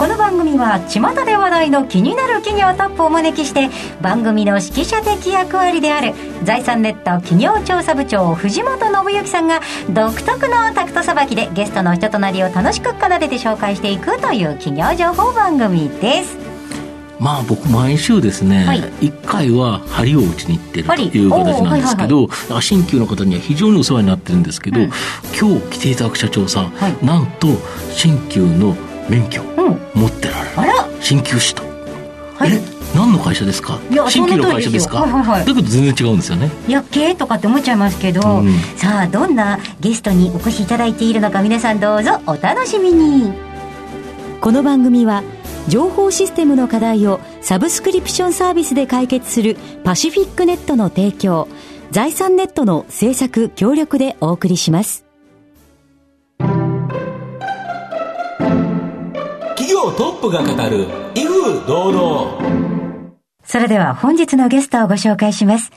この番組は巷で話題の気になる企業トップをお招きして番組の指揮者的役割である財産ネット企業調査部長藤本信之さんが独特のタクトさばきでゲストの人となりを楽しく奏でて紹介していくという企業情報番組です。まあ僕毎週ですね、はい。1回は針を打ちに行ってると針いう形なんですけおど、新旧の方には非常にお世話になってるんですけど、うん今日来ていただく社長さん、はい。なんと新旧の免許。うん持ってられる、あら。新旧士と、はい。え何の会社ですか？新旧の会社ですすかよ。はいはいはい。だけど全然違うんですよね。いや経営とかって思っちゃいますけど、うん。さあどんなゲストにお越しいただいているのか皆さんどうぞお楽しみに。この番組は情報システムの課題をサブスクリプションサービスで解決するパシフィックネットの提供財産ネットの制作協力でお送りします業トップが語る威風堂々それでは本日のゲストをご紹介します。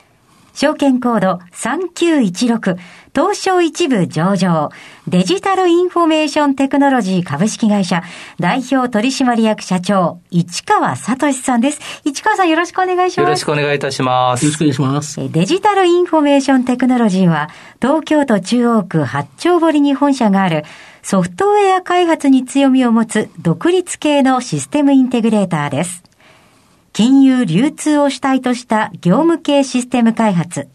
証券コード3916東証一部上場デジタルインフォメーションテクノロジー株式会社代表取締役社長市川聡さんです。市川さんよろしくお願いします。よろしくお願いいたしますよろしくお願いしますえデジタルインフォメーションテクノロジーは、東京都中央区八丁堀に本社があるソフトウェア開発に強みを持つ独立系のシステムインテグレーターです。金融流通を主体とした業務系システム開発、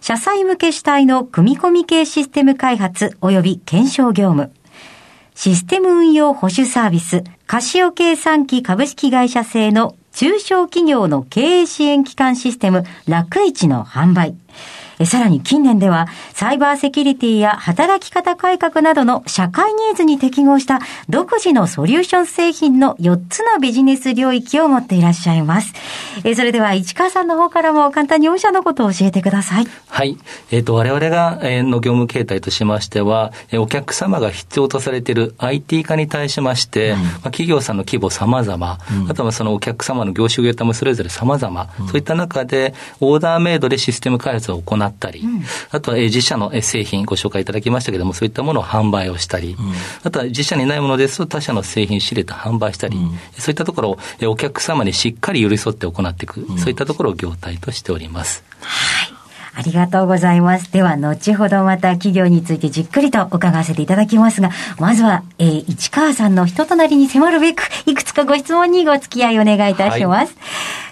社債向け主体の組み込み系システム開発及び検証業務、システム運用保守サービス、カシオ計算機株式会社製の中小企業の経営支援機関システム、楽市の販売。えさらに近年では、サイバーセキュリティや働き方改革などの社会ニーズに適合した独自のソリューション製品の4つのビジネス領域を持っていらっしゃいます。えそれでは市川さんの方からも簡単に御社のことを教えてください。はい。えっ、と、我々が、えーの業務形態としましては、えーお客様が必要とされている IT 化に対しまして、まあ、企業さんの規模様々、あとはそのお客様の業種業態もそれぞれ様々、そういった中で、オーダーメイドでシステム開発を行ったり、あとは、えー自社のえー製品ご紹介いただきましたけれども、そういったものを販売をしたり、あとは自社にないものですと他社の製品仕入れて販売したり、そういったところをえーお客様にしっかり寄り添って行っていく、そういったところを業態としております。ありがとうございます。では、後ほどまた企業についてじっくりと伺わせていただきますが、まずは、えー市川さんの人となりに迫るべく、いくつかご質問にご付き合いお願いいたします。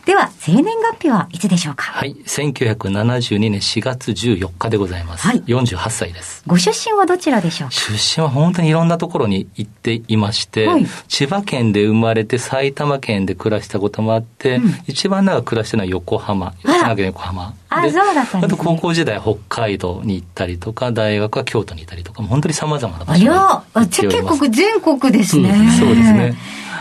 では、生年月日はいつでしょうか？はい。1972年4月14日でございます。はい48歳です。ご出身はどちらでしょうか？出身は本当にいろんなところに行っていまして、はい千葉県で生まれて埼玉県で暮らしたこともあって、一番長く暮らしてるのは横浜、神奈川県横浜。あでそうだったんですねあと高校時代北海道に行ったりとか、大学は京都にいたりとか、本当に様々なあ場所に行っております結構全国ですね。そうですね。はい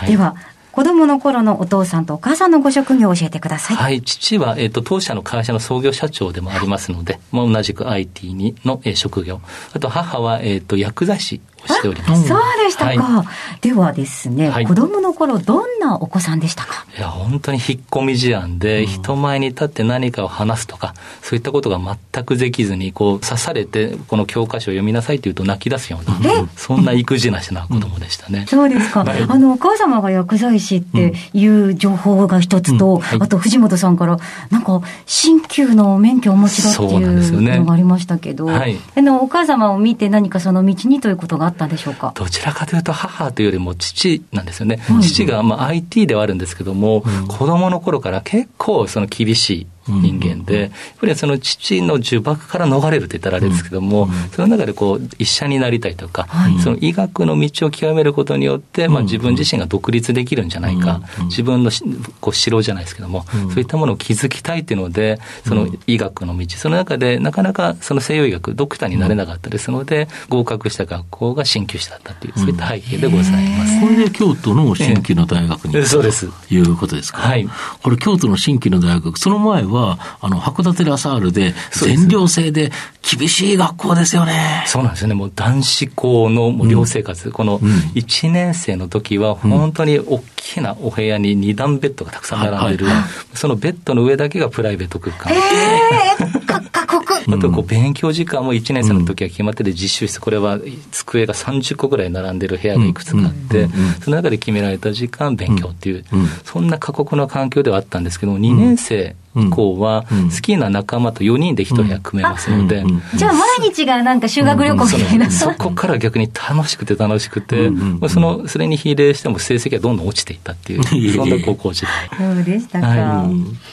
では、子供の頃のお父さんとお母さんのご職業を教えてください。はい、父は、えっ、と、当社の会社の創業社長でもありますので、まあ、同じく IT にの、えー職業。あと、母は、えっ、と、薬剤師をしております。そうでしたか。はではですね、はい。子供の頃どんなお子さんでしたか？いや、本当に引っ込み思案で、人前に立って何かを話すとか、そういったことが全くできずに、こう、刺されて、この教科書を読みなさいって言うと泣き出すような、そんな育児なしな子供でしたね。そうですか。あの、お母様が薬剤師っていう情報が一つと、うん。はい。あと藤本さんから、なんか、新旧の免許をお持ちだっていうのがありましたけど、はい。あの、お母様を見て何かその道にということがあったんでしょうか？どちらかというと母というよりも父なんですよね。父が、まあ、IT ではあるんですけども、子供の頃から結構その厳しい人間で、やっぱりその父の呪縛から逃れるって言ったらあれですけども、その中でこう、医者になりたいとか、その医学の道を極めることによって、まあ、自分自身が独立できるんじゃないか、自分のしこう城じゃないですけども、そういったものを築きたいっていうので、その医学の道、その中でなかなかその西洋医学、ドクターになれなかったですので、合格した学校が鍼灸師だったっていう、そういった背景でございます。これで京都の新規の大学にそうです。ということですか？はい。これ京都の新規の大学、その前は、あの、函館ラサールで、全寮制で厳しい学校ですよね。そうなんですよね。もう男子校の寮生活、うん、この1年生の時は、本当に大きなお部屋に2段ベッドがたくさん並んでる、はいはい、そのベッドの上だけがプライベート空間。えー、か過酷。あとこう勉強時間も1年生の時は決まってて、実習室、これは机が30個ぐらい並んでる部屋がいくつかあって、その中で決められた時間勉強っていう、そんな過酷な環境ではあったんですけども、2年生、以降は、好きな仲間と4人で1部屋組めますので。じゃあ、毎日がなんか修学旅行みたいな。そこから逆に楽しくて楽しくて、その、それに比例しても成績がどんどん落ちていったっていう、そんな高校時代。そうでしたか。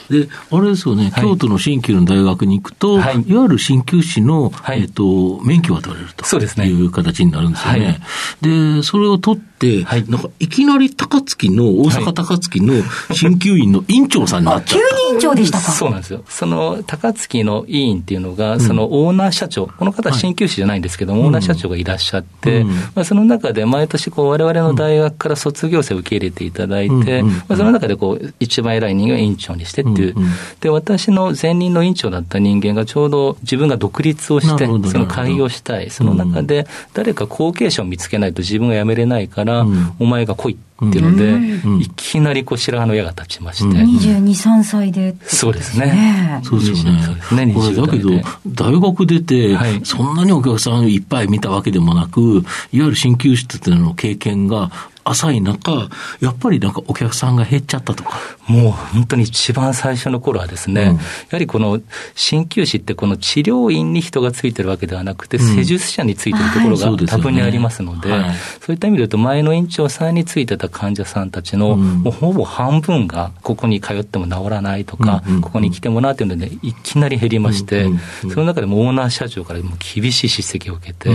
で、あれですよね、京都の新旧の大学に行くと、い。わゆる鍼灸師の、えっと、免許が取れるという形になるんですよね。で、それを取って、なんかいきなり高槻の、大阪高槻の鍼灸院の院長さんになっちゃった。急に院長でしたか。そうなんですよ。その高槻の委員っていうのが、そのオーナー社長、この方は鍼灸師じゃないんですけども、オーナー社長がいらっしゃって、まあ、その中で毎年こう、我々の大学から卒業生を受け入れていただいて、まあ、その中でこう、一番偉い人間を院長にしてっていう。で、私の前任の院長だった人間がちょうど自分が独立をして、その開業したい。その中で、誰か後継者を見つけないと自分が辞めれないから、お前が来いっていうので、うん、いきなりこう白羽の矢が立ちまして。22、3歳で、そうですね。そうですよね。そうですね、これだけど、大学出て、そんなにお客さんいっぱい見たわけでもなく、いわゆる鍼灸室での経験が浅い中、やっぱりなんかお客さんが減っちゃったとか。もう本当に一番最初の頃はですね、うん、やはりこの鍼灸師ってこの治療院に人がついてるわけではなくて、うん、施術者についてるところが多分にありますので、そう、ねはい、そういった意味で言うと前の院長さんについてた患者さんたちの、もうほぼ半分がここに通っても治らないとか、ここに来てもらうっていうので、ね、いきなり減りまして、その中でもオーナー社長からも厳しい叱責を受けて、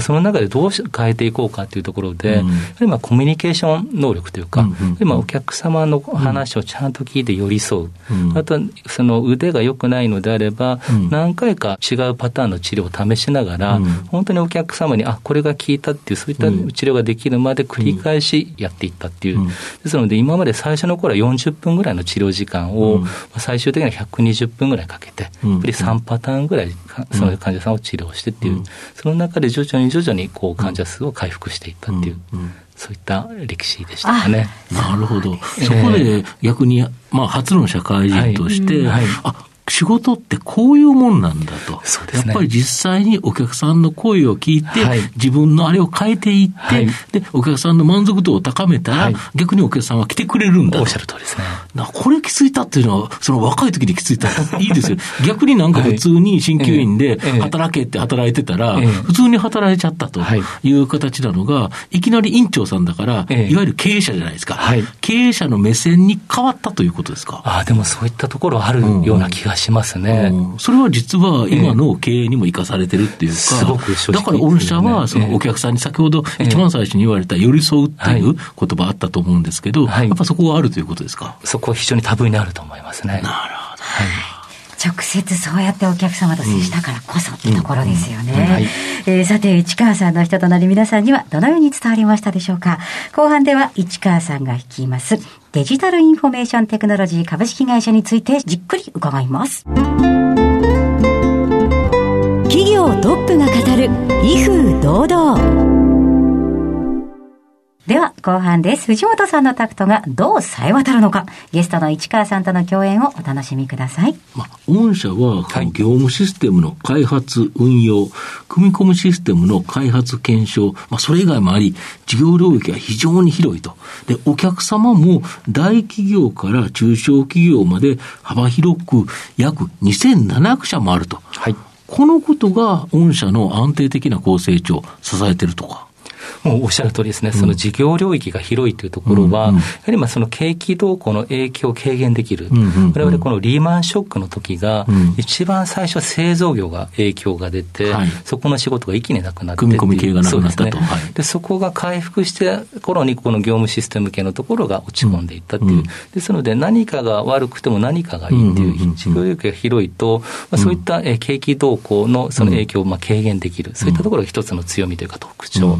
その中でどう変えていこうかというところで、やはりまあコミュニケーション能力というか、うんうん、お客様の話をちゃんと聞いて寄り添う、うん、あとその腕が良くないのであれば、うん、何回か違うパターンの治療を試しながら、うん、本当にお客様に、あこれが効いたっていう、そういった治療ができるまで繰り返しやっていったっていう、ですので、今まで最初の頃は40分ぐらいの治療時間を、最終的には120分ぐらいかけて、やっぱり3パターンぐらい、その患者さんを治療してっていう、その中で徐々に徐々にこう患者数を回復していったっていう。そういった歴史でしたかね。なるほど。そこで逆に、まあ、初の社会人として、はい、あ仕事ってこういうもんなんだと。ね、やっぱり実際にお客さんの声を聞いて、はい、自分のあれを変えていって、はい、で、お客さんの満足度を高めたら、はい、逆にお客さんは来てくれるんだおっしゃる通りですね。なこれ気づいたっていうのは、その若い時に気づいたらいいですよ。逆になんか普通に鍼灸院で働けって働いてたら、普通に働いちゃったとい。う形なのが、いきなり院長さんだから、いわゆる経営者じゃないですか。経営者の目線に変わったということですか？ああ、でもそういったところあるような気がしますね。うん、それは実は今の経営にも生かされてるっていうか、だから御社はそのお客さんに先ほど一番最初に言われた寄り添うっていう言葉あったと思うんですけど、やっぱそこがあるということですか？そこは非常に多分にあると思いますね。なるほど。はい直接そうやってお客様と接したからこそってところですよね。えさて、市川さんの人となり皆さんにはどのように伝わりましたでしょうか。後半では市川さんが率いますデジタルインフォメーションテクノロジー株式会社についてじっくり伺います。企業トップが語る威風堂々。では、後半です。藤本さんのタクトがどう冴え渡るのか、ゲストの市川さんとの共演をお楽しみください。まあ、御社は、業務システムの開発、運用、組み込むシステムの開発、検証、まあ、それ以外もあり、事業領域が非常に広いと。で、お客様も大企業から中小企業まで幅広く約2700社もあると。はい。このことが御社の安定的な高成長を支えているとか。もうおっしゃる通りですね、その事業領域が広いというところは、やはりまあその景気動向の影響を軽減できる、われわれこのリーマンショックの時が、一番最初、製造業が影響が出て、そこの仕事が一気になくなって組み込み系がなくなったと。でそこが回復して頃に、この業務システム系のところが落ち込んでいったっていう、ですので、何かが悪くても何かがいいっていう、事業領域が広いと、まあ、そういった景気動向のその影響をまあ軽減できる、そういったところが一つの強みというか特徴。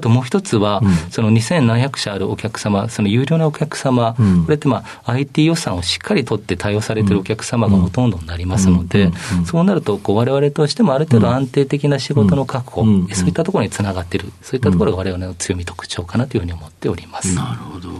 あともう一つは、その2700社あるお客様、その有料なお客様、これってまあ IT 予算をしっかり取って対応されてるお客様がほとんどになりますので、そうなると、われわれとしてもある程度安定的な仕事の確保、そういったところにつながっている、そういったところがわれわれの強み、特徴かなというふうに思っております。なるほど。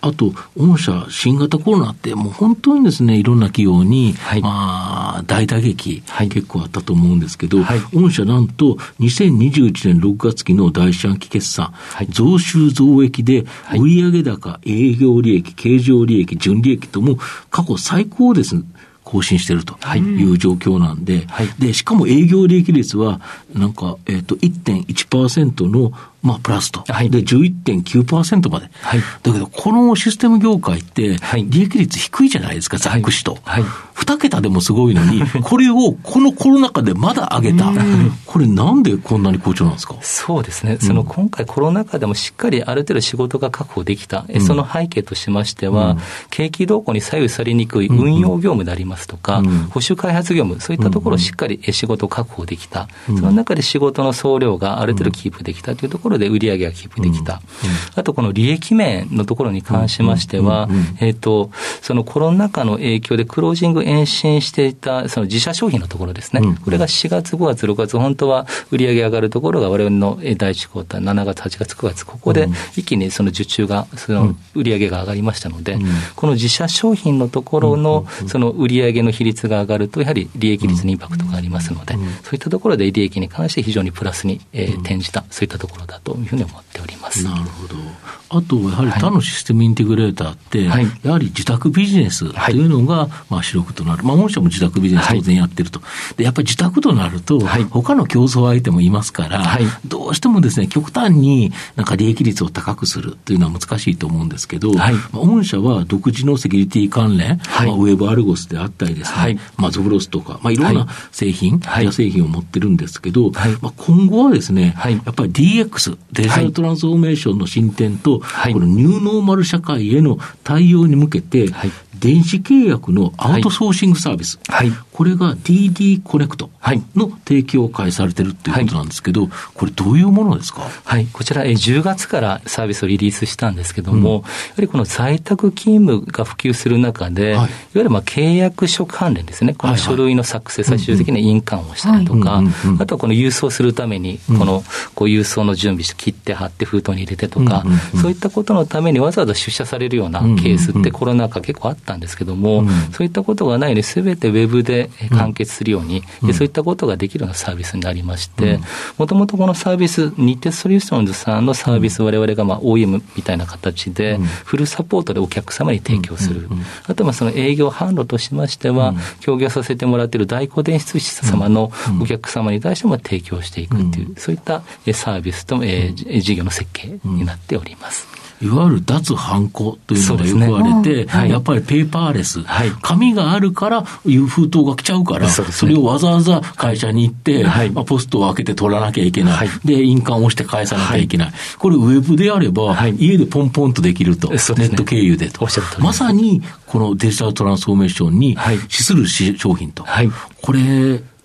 あと、御社、新型コロナって、もう本当にですね、いろんな企業に、はい、まあ、大打撃、はい、結構あったと思うんですけど、はい、御社なんと、2021年6月期の第四半期決算、はい、増収増益で、売上高、営業利益、経常利益、純利益とも過去最高です。更新しているとい。う状況なんで、はい、で、しかも営業利益率は、なんか、えっ、ー、と、1.1%のまあ、プラスと。はい、で、11.9%まで。はい。だけど、このシステム業界って、利益率低いじゃないですか、ざっくしと。はい。二桁でもすごいのに、これをこのコロナ禍でまだ上げた。これなんでこんなに好調なんですか？そうですね。その今回コロナ禍でもしっかりある程度仕事が確保できた。うん、その背景としましては、うん、景気動向に左右されにくい運用業務でありますとか、うん、保守開発業務、そういったところをしっかり仕事を確保できた。その中で仕事の総量がある程度キープできたというところろで売り上げがキープできた、あとこの利益面のところに関しましては、えっと、そのコロナ禍の影響でクロージング延伸していたその自社商品のところですね、これが4月、5月、6月、本当は売り上げ上がるところが、われわれの第1クォーター、7月、8月、9月、ここで一気にその受注が、その売り上げが上がりましたので、この自社商品のところのその売り上げの比率が上がると、やはり利益率にインパクトがありますので、そういったところで利益に関して非常にプラスに転じた、そういったところだというふうに思っております。なるほど。あと、やはり他のシステムインテグレーターって、はい、やはり自宅ビジネスというのが、まあ、主力となる。まあ、御社も自宅ビジネス当然やってると。で、やっぱり自宅となると、他の競争相手もいますから、どうしてもですね、極端になんか利益率を高くするというのは難しいと思うんですけど、まあ、御社は独自のセキュリティ関連、まあ、ウェブアルゴスであったりですね、まあ、ゾブロスとか、まあ、いろんな製品、はい、製品を持ってるんですけど、まあ、今後はですね、やっぱり DX、デジタルトランスフォーメーションの進展と、このニューノーマル社会への対応に向けて、電子契約のアウトソーシングサービス、はい、これが DD コネクトの提供を開始されてるっていうことなんですけど、はい、これ、どういうものですか、はい、こちら、10月からサービスをリリースしたんですけども、うん、やはりこの在宅勤務が普及する中で、はい、いわゆるまあ契約書関連ですね、この書類の作成、最終的に印鑑をしたりとか、あとはこの郵送するために、このこう郵送の準備して、切って貼って封筒に入れてとか、そういったことのためにわざわざ出社されるようなケースって、コロナ禍結構あったんですけども、うん、そういったことがないように、すべてウェブで完結するように、うん、そういったことができるようなサービスになりまして、もともとこのサービス、日鉄ソリューションズさんのサービス、われわれがまあ OEM みたいな形で、フルサポートでお客様に提供する、あとはその営業販路としましては、協業させてもらっている大古電子通信様のお客様に対しても提供していくっていう、そういったサービスと、えー、事業の設計になっております。いわゆる脱ハンコというのがよく言われて、ね。はい、やっぱりペーパーレス、はい、紙があるからいう封筒が来ちゃうから、そ、ね,、れをわざわざ会社に行って、はい、まあ、ポストを開けて取らなきゃいけない、で、印鑑を押して返さなきゃいけない、これ、ウェブであれば、家でポンポンとできると、ネット経由でと、まさにこのデジタルトランスフォーメーションに資する商品と、これ、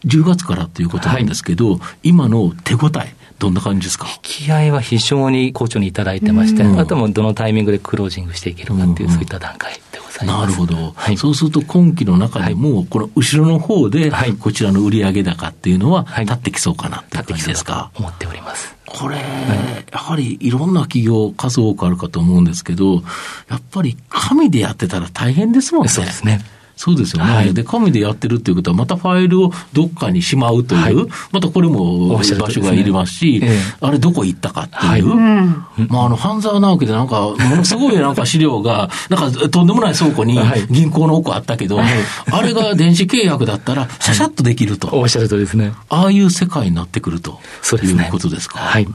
10月からということなんですけど、今の手応え、どんな感じですか？引き合いは非常に好調にいただいてまして、あともどのタイミングでクロージングしていけるかっていう、そういった段階でございます。なるほど。はい、そうすると今期の中でも、この後ろの方で、こちらの売上高っていうのは立ってきそうかなっていう感じですか、思っております。これ、やはりいろんな企業、数多くあるかと思うんですけど、やっぱり紙でやってたら大変ですもんね。そうですね。そうですよね、はい、で、紙でやってるっていうことは、またファイルをどっかにしまうという、はい、またこれも場所がいりますし、すねあれどこ行ったかっていう、はい、まあ、あの、半沢直樹でなんか、ものすごいなんか資料が、なんかとんでもない倉庫に銀行の奥あったけど、あれが電子契約だったら、シャシャッとできると。おっしゃるとですね。ああいう世界になってくると。そうですね。いうことですか。はい。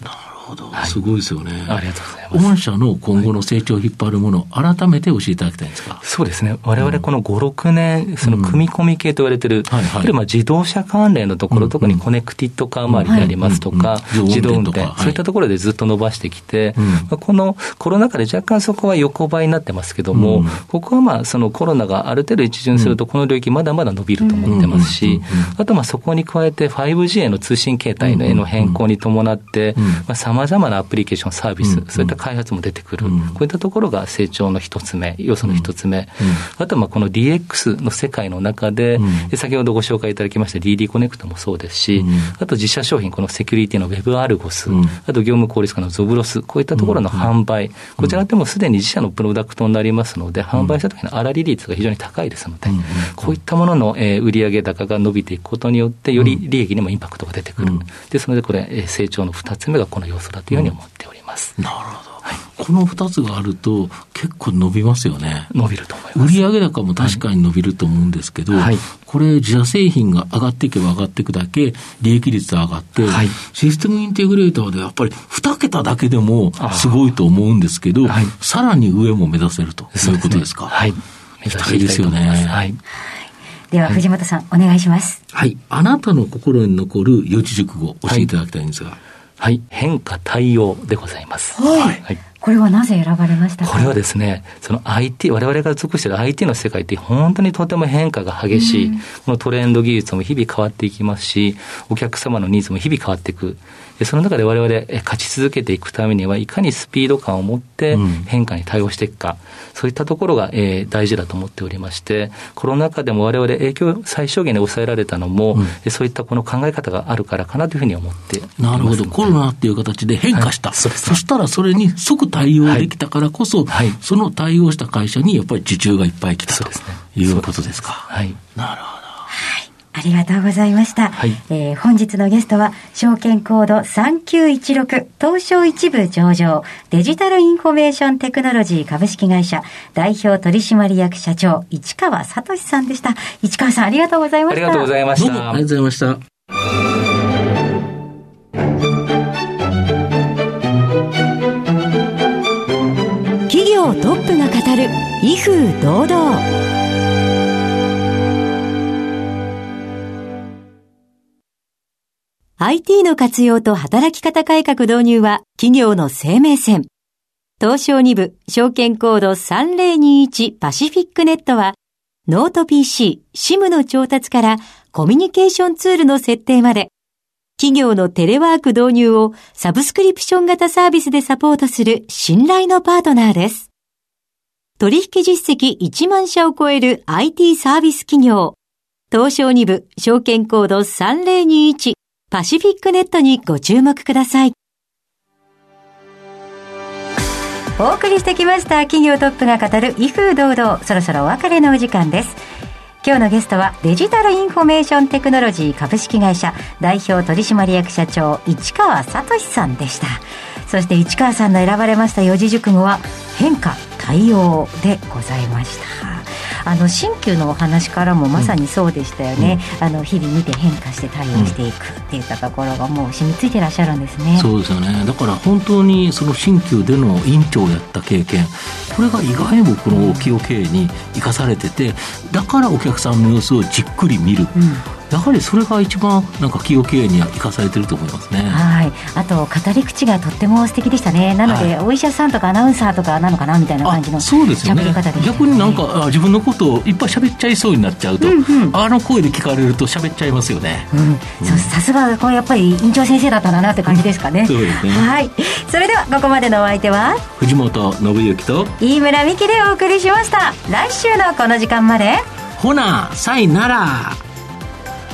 ほど、すごいですよね。ありがとうございます。御社の今後の成長を引っ張るもの、改めて教えていただきたいんですか？そうですね。我々この5、6年、その組み込み系と言われてる、はいはい、まあ自動車関連のところ、特にコネクティッドカー周りでありますとか、自動運転、そういったところでずっと伸ばしてきて、まあ、このコロナ禍で若干そこは横ばいになってますけども、ここはまあそのコロナがある程度一巡すると、この領域まだまだ伸びると思ってますし、あとまあそこに加えて 5G への通信形態への変更に伴って、さままざまなアプリケーション、サービス、そういった開発も出てくる、こういったところが成長の一つ目、要素の一つ目、あとはまあこの DX の世界の中で、先ほどご紹介いただきました DD コネクトもそうですし、あと自社商品、このセキュリティの Web アルゴス、あと業務効率化のゾブロス、こういったところの販売、こちらってもすでに自社のプロダクトになりますので、販売した時の粗利率が非常に高いですので、こういったものの売上高が伸びていくことによって、より利益にもインパクトが出てくる。ですので、これ、成長の2つ目がこの要素だというふうに思っております。なるほど。この2つがあると、結構伸びますよね。伸びると思います。売上高も確かに伸びると思うんですけど、はい、これ、自社製品が上がっていけば上がっていくだけ、利益率上がって、はい、システムインテグレーターでやっぱり2桁だけでもすごいと思うんですけど、はい、さらに上も目指せるということですか？はい。目指したいですよね。はい。では、藤本さん、お願いします。はい。あなたの心に残る四字熟語、教えていただきたいんですが。はい、変化対応でございます。はい。はい、これはなぜ選ばれましたこれはですね、その IT、我々が属している IT の世界って本当にとても変化が激しい、うん、このトレンド技術も日々変わっていきますし、お客様のニーズも日々変わっていく。その中で我々勝ち続けていくためには、いかにスピード感を持って変化に対応していくか、うん、そういったところが、えー、大事だと思っておりまして、コロナ禍でも我々影響を最小限に抑えられたのも、うん、そういったこの考え方があるからかなというふうに思ってなるほど、コロナっていう形で変化した、はい、そそしたらそれに即対応できたからこそ、はい、その対応した会社にやっぱり受注がいっぱい来たということですか。はい、なるほど。ありがとうございました。はい、えー、本日のゲストは、証券コード3916東証一部上場デジタルインフォメーションテクノロジー株式会社代表取締役社長市川聡さんでした。市川さんありがとうございました。ありがとうございました。ありがとうございました。企業トップが語る威風堂々。IT の活用と働き方改革導入は企業の生命線。東証2部証券コード3021パシフィックネットはノート PC、SIM の調達からコミュニケーションツールの設定まで企業のテレワーク導入をサブスクリプション型サービスでサポートする信頼のパートナーです。取引実績1万社を超える IT サービス企業。東証2部証券コード3021パシフィックネットにご注目ください。お送りしてきました企業トップが語る威風堂々。そろそろお別れのお時間です。今日のゲストはデジタルインフォメーションテクノロジー株式会社代表取締役社長市川聡さんでした。そして市川さんの選ばれました四字熟語は変化対応でございました。あの新旧のお話からもまさにそうでしたよね、うん、あの日々見て変化して対応していくっていったところがもう染みついてらっしゃるんですね、そうですよね。だから本当にその新旧での院長をやった経験これが意外にもこの企業経営に生かされててだからお客さんの様子をじっくり見る、うんやはりそれが一番なんか企業経営には生かされてると思いますね。はい。あと語り口がとっても素敵でしたね。なので、はい、お医者さんとかアナウンサーとかなのかなみたいな感じのそうですよね。逆になんか自分のことをいっぱい喋っちゃいそうになっちゃうと、うんうん、あの声で聞かれると喋っちゃいますよね。うん。さすがこうやっぱり院長先生だったんだなって感じですかね。そうですね。はい。それではここまでのお相手は？藤本信之と飯村美希でお送りしました。来週のこの時間まで。ほな、さいなら。